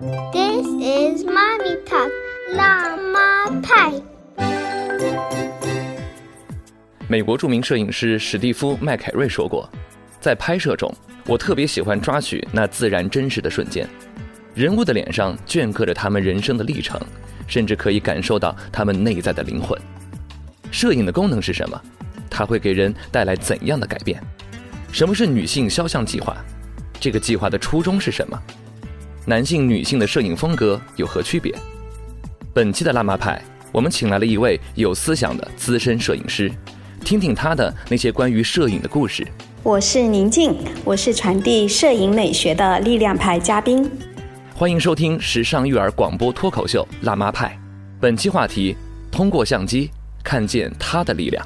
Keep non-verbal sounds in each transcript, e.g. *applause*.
This is mommy talk，辣妈派。美国著名摄影师史蒂夫·麦凯瑞说过，在拍摄中，我特别喜欢抓取那自然真实的瞬间，人物的脸上镌刻着他们人生的历程，甚至可以感受到他们内在的灵魂。摄影的功能是什么？它会给人带来怎样的改变？什么是女性肖像计划？这个计划的初衷是什么？男性、女性的摄影风格有何区别？本期的辣妈派，我们请来了一位有思想的资深摄影师，听听他的那些关于摄影的故事。我是宁静，我是传递摄影美学的力量派嘉宾。欢迎收听时尚育儿广播脱口秀《辣妈派》，本期话题：通过相机看见他的力量。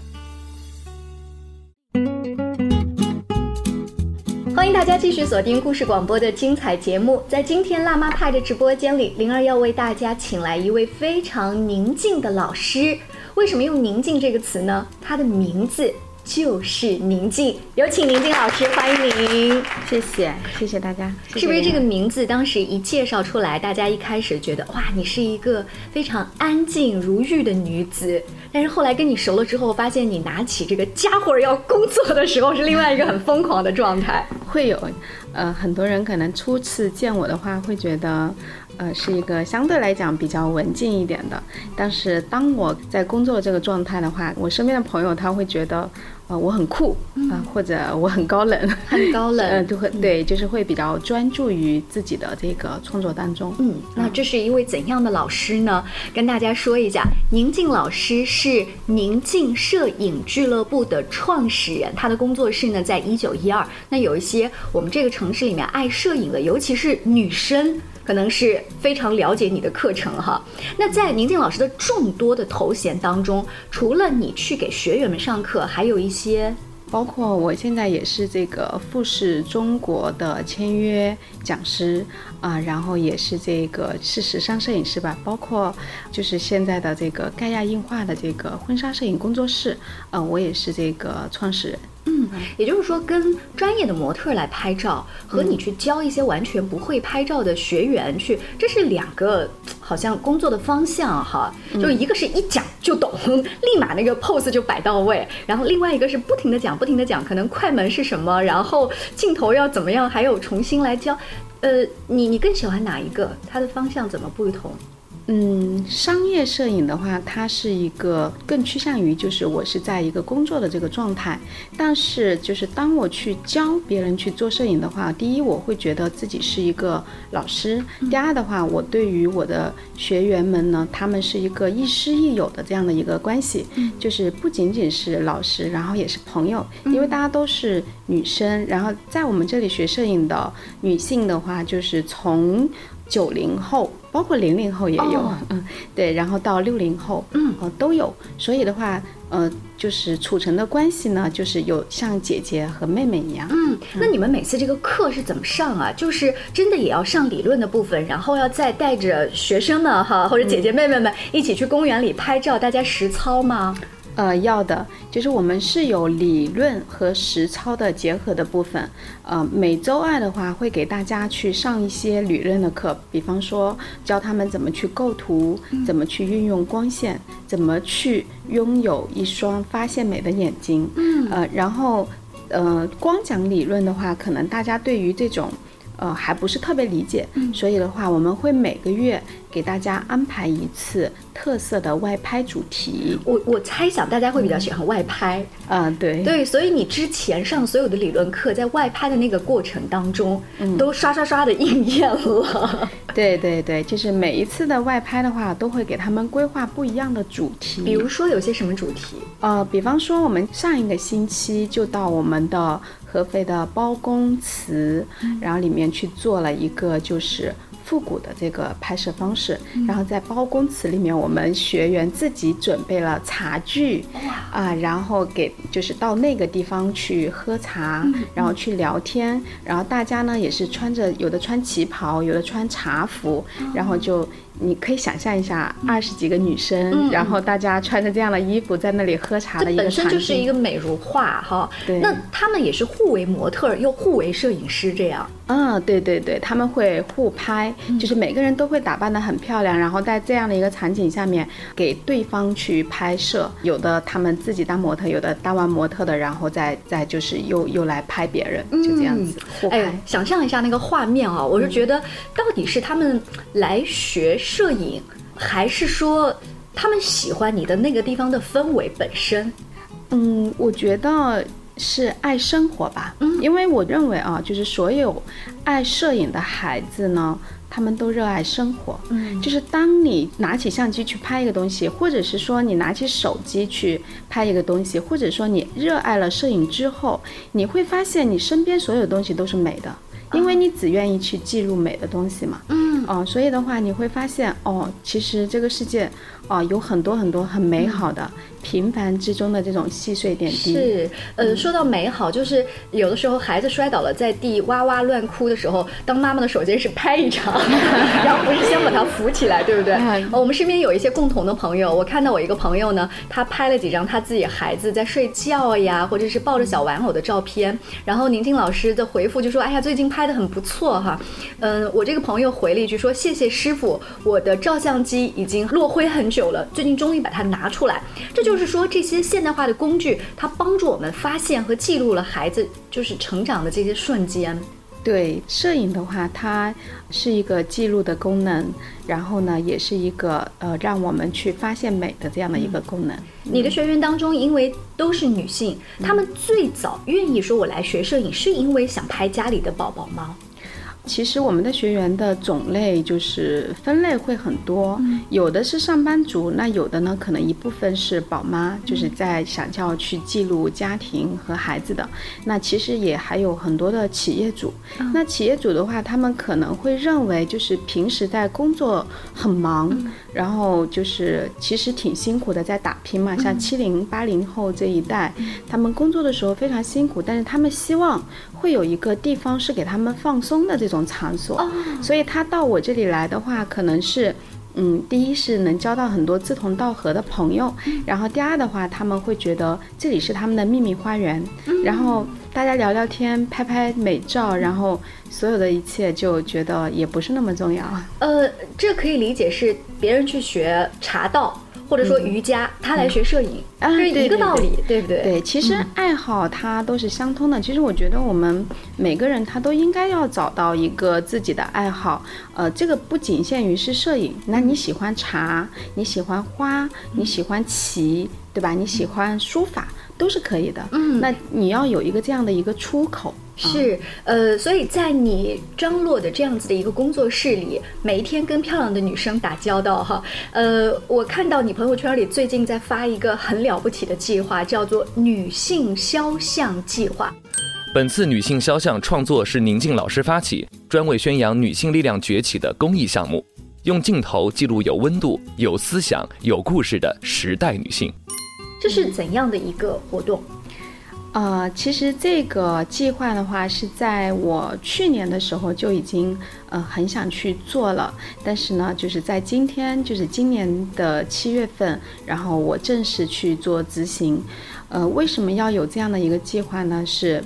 迎大家继续锁定故事广播的精彩节目。在今天辣妈派的直播间里，灵儿要为大家请来一位非常宁静的老师。为什么用“宁静”这个词呢？他的名字就是宁静。有请宁静老师，欢迎您。谢谢，谢谢大家。是不是这个名字当时一介绍出来，大家一开始觉得哇，你是一个非常安静如玉的女子？但是后来跟你熟了之后，发现你拿起这个家伙要工作的时候，是另外一个很疯狂的状态。*laughs* 会有，呃，很多人可能初次见我的话，会觉得，呃，是一个相对来讲比较文静一点的。但是当我在工作这个状态的话，我身边的朋友他会觉得。呃，我很酷啊，或者我很高冷，很高冷，嗯，就会对，就是会比较专注于自己的这个创作当中。嗯，那这是一位怎样的老师呢？跟大家说一下，宁静老师是宁静摄影俱乐部的创始人，他的工作室呢在一九一二。那有一些我们这个城市里面爱摄影的，尤其是女生。可能是非常了解你的课程哈。那在宁静老师的众多的头衔当中，除了你去给学员们上课，还有一些，包括我现在也是这个富士中国的签约讲师啊，然后也是这个是时尚摄影师吧，包括就是现在的这个盖亚映画的这个婚纱摄影工作室，呃，我也是这个创始人。嗯，也就是说，跟专业的模特来拍照，和你去教一些完全不会拍照的学员去，这是两个好像工作的方向哈。就一个是一讲就懂，*laughs* 立马那个 pose 就摆到位，然后另外一个是不停的讲，不停的讲，可能快门是什么，然后镜头要怎么样，还有重新来教。呃，你你更喜欢哪一个？它的方向怎么不同？嗯，商业摄影的话，它是一个更趋向于就是我是在一个工作的这个状态。但是就是当我去教别人去做摄影的话，第一我会觉得自己是一个老师；第二的话，我对于我的学员们呢，他们是一个亦师亦友的这样的一个关系，就是不仅仅是老师，然后也是朋友，因为大家都是女生。然后在我们这里学摄影的女性的话，就是从。九零后，包括零零后也有，嗯，对，然后到六零后，嗯，都有。所以的话，呃，就是储成的关系呢，就是有像姐姐和妹妹一样。嗯，那你们每次这个课是怎么上啊？就是真的也要上理论的部分，然后要再带着学生们哈，或者姐姐妹妹们一起去公园里拍照，大家实操吗？呃，要的，就是我们是有理论和实操的结合的部分。呃，每周二的话，会给大家去上一些理论的课，比方说教他们怎么去构图，怎么去运用光线，怎么去拥有一双发现美的眼睛。嗯，呃，然后，呃，光讲理论的话，可能大家对于这种。呃，还不是特别理解，所以的话，我们会每个月给大家安排一次特色的外拍主题。我我猜想大家会比较喜欢外拍，嗯，对对，所以你之前上所有的理论课，在外拍的那个过程当中，都刷刷刷的应验了。*laughs* 对对对，就是每一次的外拍的话，都会给他们规划不一样的主题。比如说有些什么主题？呃，比方说我们上一个星期就到我们的。合肥的包公祠，然后里面去做了一个就是复古的这个拍摄方式，然后在包公祠里面，我们学员自己准备了茶具，啊，然后给就是到那个地方去喝茶，然后去聊天，然后大家呢也是穿着有的穿旗袍，有的穿茶服，然后就。你可以想象一下，二十几个女生，然后大家穿着这样的衣服在那里喝茶的一个本身就是一个美如画哈。对。那他们也是互为模特又互为摄影师这样。嗯，对对对，他们会互拍，就是每个人都会打扮得很漂亮，然后在这样的一个场景下面给对方去拍摄。有的他们自己当模特，有的当完模特的，然后再再就是又又来拍别人，就这样子互拍。哎，想象一下那个画面啊，我是觉得到底是他们来学摄影，还是说他们喜欢你的那个地方的氛围本身？嗯，我觉得是爱生活吧。嗯，因为我认为啊，就是所有爱摄影的孩子呢，他们都热爱生活。嗯，就是当你拿起相机去拍一个东西，或者是说你拿起手机去拍一个东西，或者说你热爱了摄影之后，你会发现你身边所有东西都是美的，因为你只愿意去记录美的东西嘛。嗯，哦，所以的话，你会发现哦，其实这个世界哦有很多很多很美好的。平凡之中的这种细碎点滴是，呃，说到美好，就是有的时候孩子摔倒了在地哇哇乱哭的时候，当妈妈的首先是拍一张，*laughs* 然后不是先把他扶起来，对不对？*laughs* 我们身边有一些共同的朋友，我看到我一个朋友呢，他拍了几张他自己孩子在睡觉呀，或者是抱着小玩偶的照片，然后宁静老师的回复就说：“哎呀，最近拍的很不错哈。”嗯，我这个朋友回了一句说：“谢谢师傅，我的照相机已经落灰很久了，最近终于把它拿出来。”这就是说，这些现代化的工具，它帮助我们发现和记录了孩子就是成长的这些瞬间。对，摄影的话，它是一个记录的功能，然后呢，也是一个呃，让我们去发现美的这样的一个功能。你的学员当中，因为都是女性，她们最早愿意说我来学摄影，是因为想拍家里的宝宝吗？其实我们的学员的种类就是分类会很多，有的是上班族，那有的呢可能一部分是宝妈，就是在想要去记录家庭和孩子的。那其实也还有很多的企业主。那企业主的话，他们可能会认为就是平时在工作很忙，然后就是其实挺辛苦的在打拼嘛。像七零八零后这一代，他们工作的时候非常辛苦，但是他们希望会有一个地方是给他们放松的这种。场所，所以他到我这里来的话，可能是，嗯，第一是能交到很多志同道合的朋友，然后第二的话，他们会觉得这里是他们的秘密花园，然后大家聊聊天，拍拍美照，然后所有的一切就觉得也不是那么重要。呃，这可以理解是别人去学茶道。或者说瑜伽，他来学摄影，是一个道理，对不对？对，其实爱好它都是相通的。其实我觉得我们每个人他都应该要找到一个自己的爱好。呃，这个不仅限于是摄影，那你喜欢茶，你喜欢花，你喜欢棋，对吧？你喜欢书法，都是可以的。嗯，那你要有一个这样的一个出口。是，呃，所以在你张罗的这样子的一个工作室里，每一天跟漂亮的女生打交道，哈，呃，我看到你朋友圈里最近在发一个很了不起的计划，叫做女性肖像计划。本次女性肖像创作是宁静老师发起，专为宣扬女性力量崛起的公益项目，用镜头记录有温度、有思想、有故事的时代女性。这是怎样的一个活动？呃，其实这个计划的话，是在我去年的时候就已经呃很想去做了，但是呢，就是在今天，就是今年的七月份，然后我正式去做执行。呃，为什么要有这样的一个计划呢？是。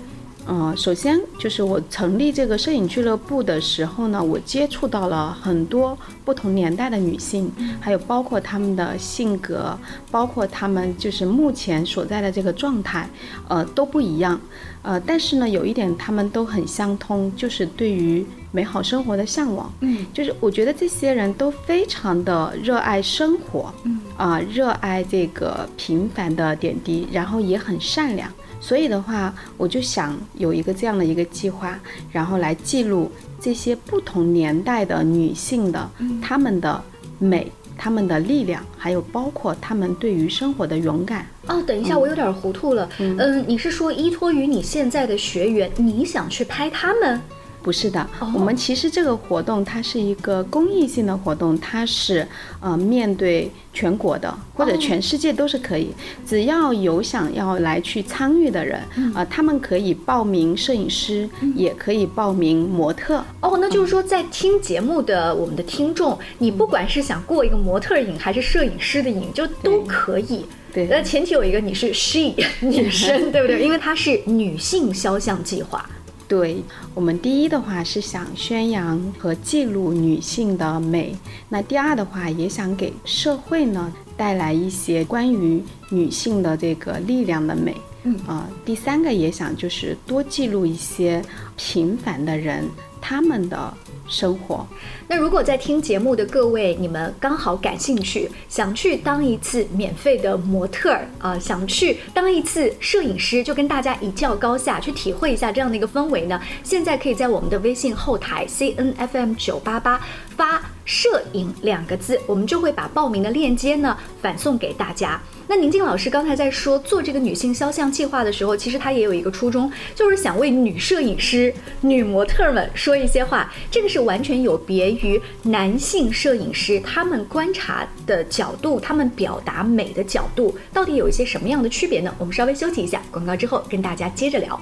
嗯，首先就是我成立这个摄影俱乐部的时候呢，我接触到了很多不同年代的女性，还有包括她们的性格，包括她们就是目前所在的这个状态，呃，都不一样。呃，但是呢，有一点她们都很相通，就是对于美好生活的向往。嗯，就是我觉得这些人都非常的热爱生活，嗯啊，热爱这个平凡的点滴，然后也很善良。所以的话，我就想有一个这样的一个计划，然后来记录这些不同年代的女性的她们的美、她们的力量，还有包括她们对于生活的勇敢。哦，等一下，我有点糊涂了。嗯，你是说依托于你现在的学员，你想去拍他们？不是的，我们其实这个活动它是一个公益性的活动，它是呃面对全国的或者全世界都是可以，只要有想要来去参与的人啊，他们可以报名摄影师，也可以报名模特。哦，那就是说在听节目的我们的听众，你不管是想过一个模特瘾还是摄影师的瘾，就都可以。对，那前提有一个你是 she *laughs* 女生，对不对？因为它是女性肖像计划。对我们第一的话是想宣扬和记录女性的美，那第二的话也想给社会呢带来一些关于女性的这个力量的美。嗯啊、第三个也想就是多记录一些平凡的人他们的生活。那如果在听节目的各位，你们刚好感兴趣，想去当一次免费的模特儿啊、想去当一次摄影师，就跟大家一较高下，去体会一下这样的一个氛围呢？现在可以在我们的微信后台 C N F M 九八八发“摄影”两个字，我们就会把报名的链接呢反送给大家。那宁静老师刚才在说做这个女性肖像计划的时候，其实她也有一个初衷，就是想为女摄影师、女模特们说一些话。这个是完全有别于男性摄影师他们观察的角度，他们表达美的角度，到底有一些什么样的区别呢？我们稍微休息一下，广告之后跟大家接着聊。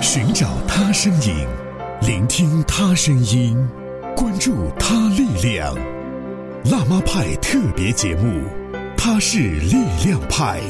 寻找他身影，聆听他声音，关注他力量。辣妈派特别节目，他是力量派。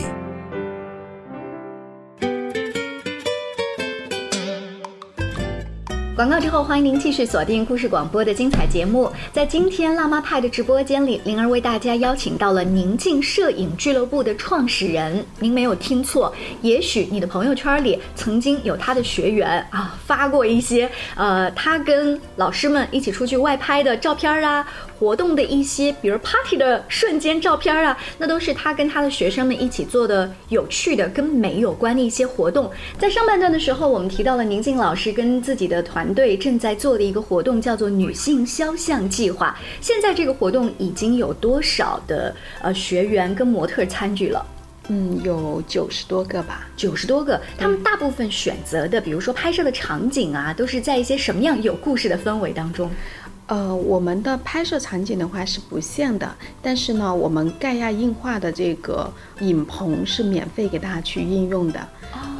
广告之后，欢迎您继续锁定故事广播的精彩节目。在今天辣妈派的直播间里，灵儿为大家邀请到了宁静摄影俱乐部的创始人。您没有听错，也许你的朋友圈里曾经有他的学员啊发过一些呃他跟老师们一起出去外拍的照片啊，活动的一些比如 party 的瞬间照片啊，那都是他跟他的学生们一起做的有趣的跟美有关的一些活动。在上半段的时候，我们提到了宁静老师跟自己的团队正在做的一个活动，叫做“女性肖像计划”。现在这个活动已经有多少的呃学员跟模特参与了？嗯，有九十多个吧。九十多个，他们大部分选择的，比如说拍摄的场景啊，都是在一些什么样有故事的氛围当中？呃，我们的拍摄场景的话是不限的，但是呢，我们盖亚映画的这个影棚是免费给大家去应用的。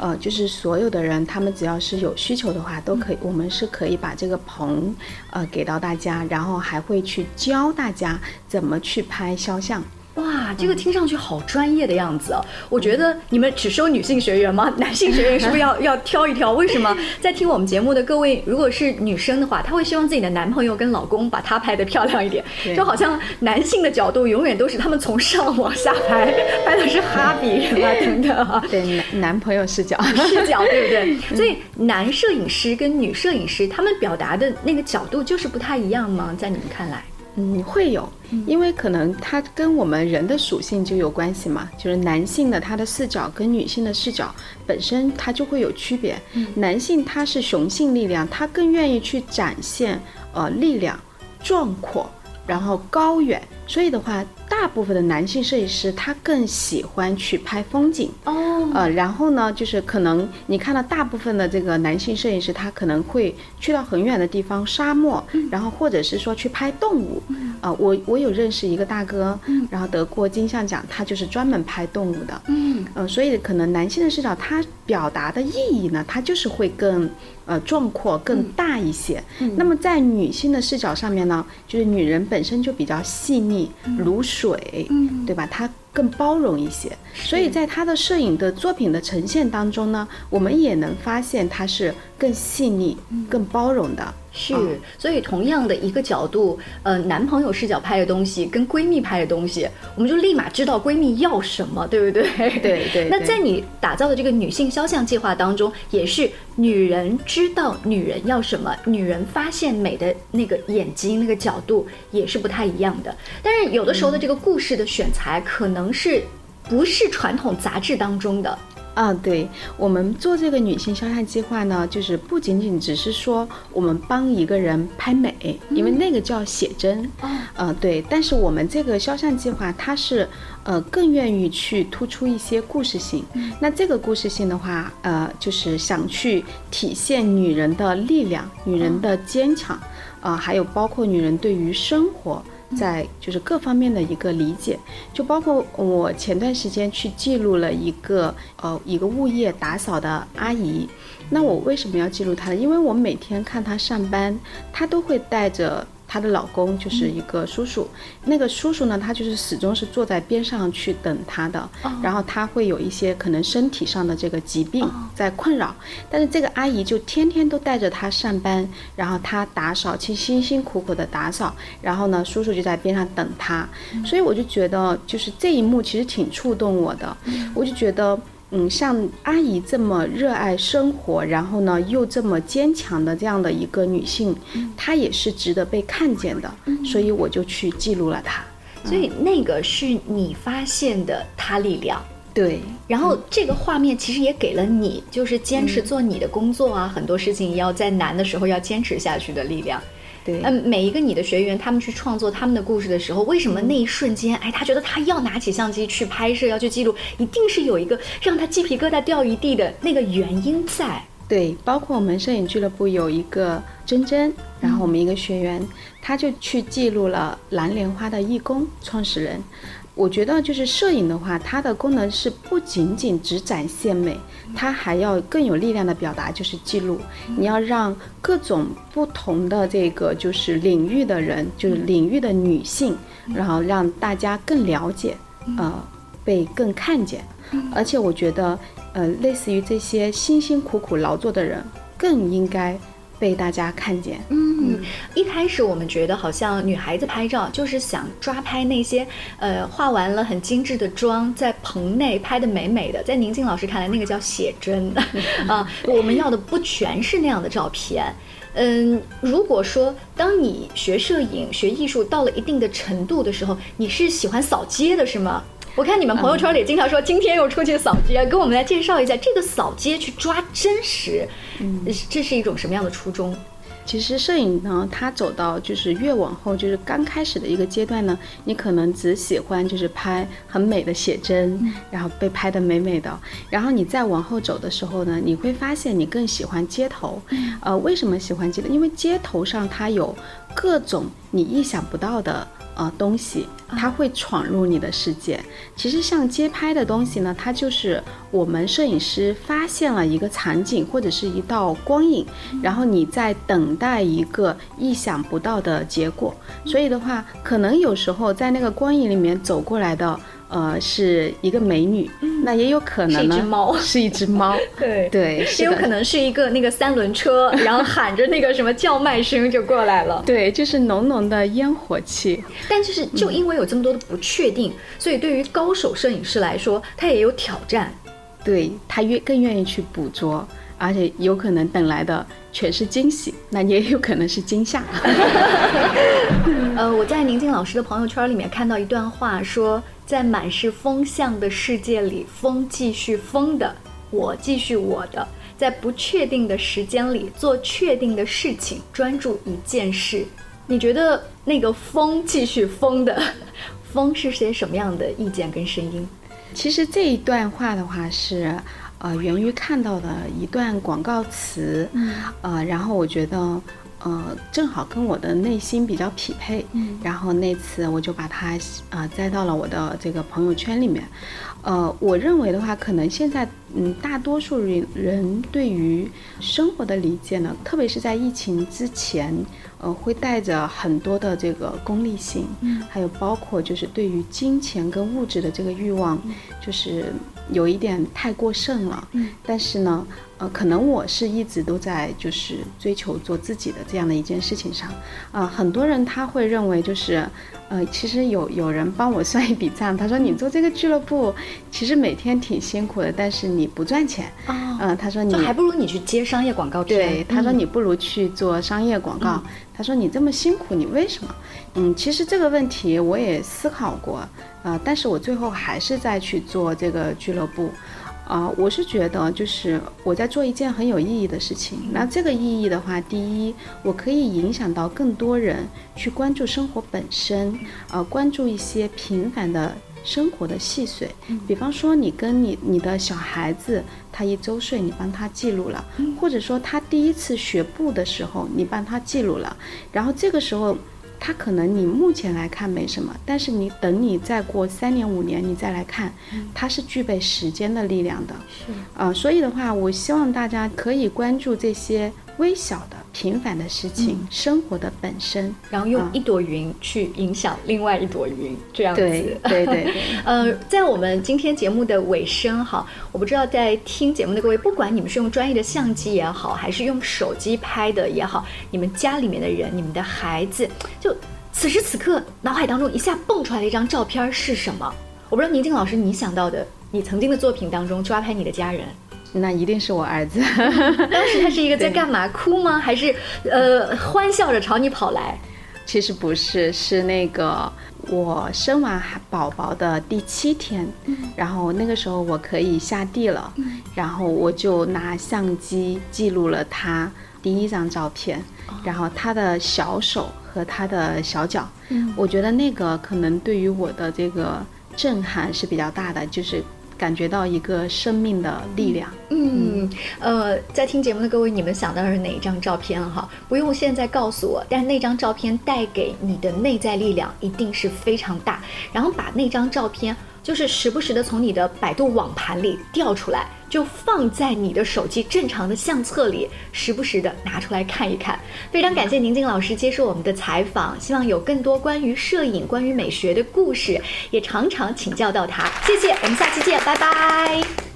呃，就是所有的人，他们只要是有需求的话，都可以，我们是可以把这个棚，呃，给到大家，然后还会去教大家怎么去拍肖像。哇，这个听上去好专业的样子哦！我觉得你们只收女性学员吗？*laughs* 男性学员是不是要 *laughs* 要挑一挑？为什么 *laughs* 在听我们节目的各位，如果是女生的话，她会希望自己的男朋友跟老公把她拍的漂亮一点，就好像男性的角度永远都是他们从上往下拍，拍的是哈比人啊等等啊。对，男男朋友视角。视角对不对？所以男摄影师跟女摄影师他们表达的那个角度就是不太一样吗？在你们看来？嗯，会有，因为可能它跟我们人的属性就有关系嘛，就是男性的他的视角跟女性的视角本身它就会有区别。男性他是雄性力量，他更愿意去展现呃力量、壮阔，然后高远，所以的话，大部分的男性摄影师他更喜欢去拍风景。哦，呃，然后呢，就是可能你看到大部分的这个男性摄影师，他可能会去到很远的地方，沙漠，然后或者是说去拍动物。啊、我我有认识一个大哥，然后得过金像奖，他就是专门拍动物的。嗯，呃，所以可能男性的视角，他表达的意义呢，他就是会更呃壮阔、更大一些。那么在女性的视角上面呢，就是女人本身就比较细腻，如水，嗯对吧？它更包容一些，所以在他的摄影的作品的呈现当中呢，我们也能发现它是更细腻、更包容的。是嗯，所以同样的一个角度，呃，男朋友视角拍的东西跟闺蜜拍的东西，我们就立马知道闺蜜要什么，对不对？对对那在你打造的这个女性肖像计划当中，也是女人知道女人要什么，女人发现美的那个眼睛、那个角度也是不太一样的。但是有的时候的这个故事的选材，可能是不是传统杂志当中的。啊，对我们做这个女性肖像计划呢，就是不仅仅只是说我们帮一个人拍美，因为那个叫写真，哦呃，对。但是我们这个肖像计划，它是呃更愿意去突出一些故事性。那这个故事性的话，呃，就是想去体现女人的力量、女人的坚强，啊、还有包括女人对于生活。在就是各方面的一个理解，就包括我前段时间去记录了一个呃一个物业打扫的阿姨，那我为什么要记录她呢？因为我每天看她上班，她都会带着。她的老公就是一个叔叔，那个叔叔呢，他就是始终是坐在边上去等她的，然后他会有一些可能身体上的这个疾病在困扰，但是这个阿姨就天天都带着他上班，然后他打扫，其辛辛苦苦的打扫，然后呢，叔叔就在边上等他，所以我就觉得就是这一幕其实挺触动我的，我就觉得。嗯，像阿姨这么热爱生活，然后呢又这么坚强的这样的一个女性，她也是值得被看见的，所以我就去记录了她。所以那个是你发现的她力量，对。然后这个画面其实也给了你，就是坚持做你的工作啊，很多事情要在难的时候要坚持下去的力量。对，嗯，每一个你的学员，他们去创作他们的故事的时候，为什么那一瞬间，哎，他觉得他要拿起相机去拍摄，要去记录，一定是有一个让他鸡皮疙瘩掉一地的那个原因在。对，包括我们摄影俱乐部有一个珍珍，然后我们一个学员，他就去记录了蓝莲花的义工创始人。我觉得就是摄影的话，它的功能是不仅仅只展现美，它还要更有力量的表达，就是记录。你要让各种不同的这个就是领域的人，就是领域的女性，然后让大家更了解，呃，被更看见。而且我觉得，呃，类似于这些辛辛苦苦劳作的人，更应该。被大家看见。嗯，一开始我们觉得好像女孩子拍照就是想抓拍那些，呃，化完了很精致的妆，在棚内拍的美美的。在宁静老师看来，那个叫写真 *laughs* 啊。我们要的不全是那样的照片。嗯，如果说当你学摄影、学艺术到了一定的程度的时候，你是喜欢扫街的，是吗？我看你们朋友圈里经常说今天又出去扫街，给我们来介绍一下这个扫街去抓真实，嗯，这是一种什么样的初衷？其实摄影呢，它走到就是越往后，就是刚开始的一个阶段呢，你可能只喜欢就是拍很美的写真，然后被拍的美美的，然后你再往后走的时候呢，你会发现你更喜欢街头，呃，为什么喜欢街头？因为街头上它有各种你意想不到的。呃，东西它会闯入你的世界。其实像街拍的东西呢，它就是我们摄影师发现了一个场景或者是一道光影，然后你在等待一个意想不到的结果。所以的话，可能有时候在那个光影里面走过来的。呃，是一个美女，那也有可能呢，是一只猫，是一只猫，*laughs* 对对，也有可能是一个那个三轮车，*laughs* 然后喊着那个什么叫卖声就过来了，对，就是浓浓的烟火气。但就是就因为有这么多的不确定，所以对于高手摄影师来说，他也有挑战，对他愿更愿意去捕捉，而且有可能等来的全是惊喜，那也有可能是惊吓。*laughs* 呃，我在宁静老师的朋友圈里面看到一段话说。在满是风向的世界里，风继续风的，我继续我的，在不确定的时间里做确定的事情，专注一件事。你觉得那个风继续风的 *laughs* 风是些什么样的意见跟声音？其实这一段话的话是，呃，源于看到的一段广告词，呃，然后我觉得。呃，正好跟我的内心比较匹配，嗯，然后那次我就把它啊栽到了我的这个朋友圈里面。呃，我认为的话，可能现在嗯大多数人人对于生活的理解呢，特别是在疫情之前，呃，会带着很多的这个功利性，嗯，还有包括就是对于金钱跟物质的这个欲望，就是有一点太过剩了，嗯，但是呢。呃，可能我是一直都在就是追求做自己的这样的一件事情上，啊，很多人他会认为就是，呃，其实有有人帮我算一笔账，他说你做这个俱乐部，其实每天挺辛苦的，但是你不赚钱。啊，嗯，他说你还不如你去接商业广告，对，他说你不如去做商业广告，他说你这么辛苦，你为什么？嗯，其实这个问题我也思考过，啊，但是我最后还是在去做这个俱乐部。啊，我是觉得就是我在做一件很有意义的事情。那这个意义的话，第一，我可以影响到更多人去关注生活本身，呃，关注一些平凡的生活的细碎。比方说，你跟你你的小孩子，他一周岁，你帮他记录了；或者说他第一次学步的时候，你帮他记录了。然后这个时候。他可能你目前来看没什么，但是你等你再过三年五年，你再来看，它是具备时间的力量的。是啊，所以的话，我希望大家可以关注这些微小的平凡的事情，嗯生活的本身。然后用啊一朵云去影响另外一朵云，这样子。对对对对，*laughs* 呃，在我们今天节目的尾声哈，我不知道在听节目的各位，不管你们是用专业的相机也好，还是用手机拍的也好，你们家里面的人、你们的孩子，就此时此刻脑海当中一下蹦出来的一张照片是什么？我不知道宁静老师你想到的，你曾经的作品当中抓拍你的家人，那一定是我儿子。*laughs* 当时他是一个在干嘛？哭吗？还是呃欢笑着朝你跑来？其实不是，是那个我生完宝宝的第七天，然后那个时候我可以下地了，然后我就拿相机记录了他第一张照片，然后他的小手和他的小脚，我觉得那个可能对于我的这个震撼是比较大的，就是感觉到一个生命的力量。嗯，呃，在听节目的各位，你们想到是哪一张照片哈？不用现在告诉我，但是那张照片带给你的内在力量一定是非常大。然后把那张照片，就是时不时的从你的百度网盘里调出来，就放在你的手机正常的相册里，时不时的拿出来看一看。非常感谢宁静老师接受我们的采访，希望有更多关于摄影、关于美学的故事，也常常请教到他。谢谢，我们下期见，拜拜。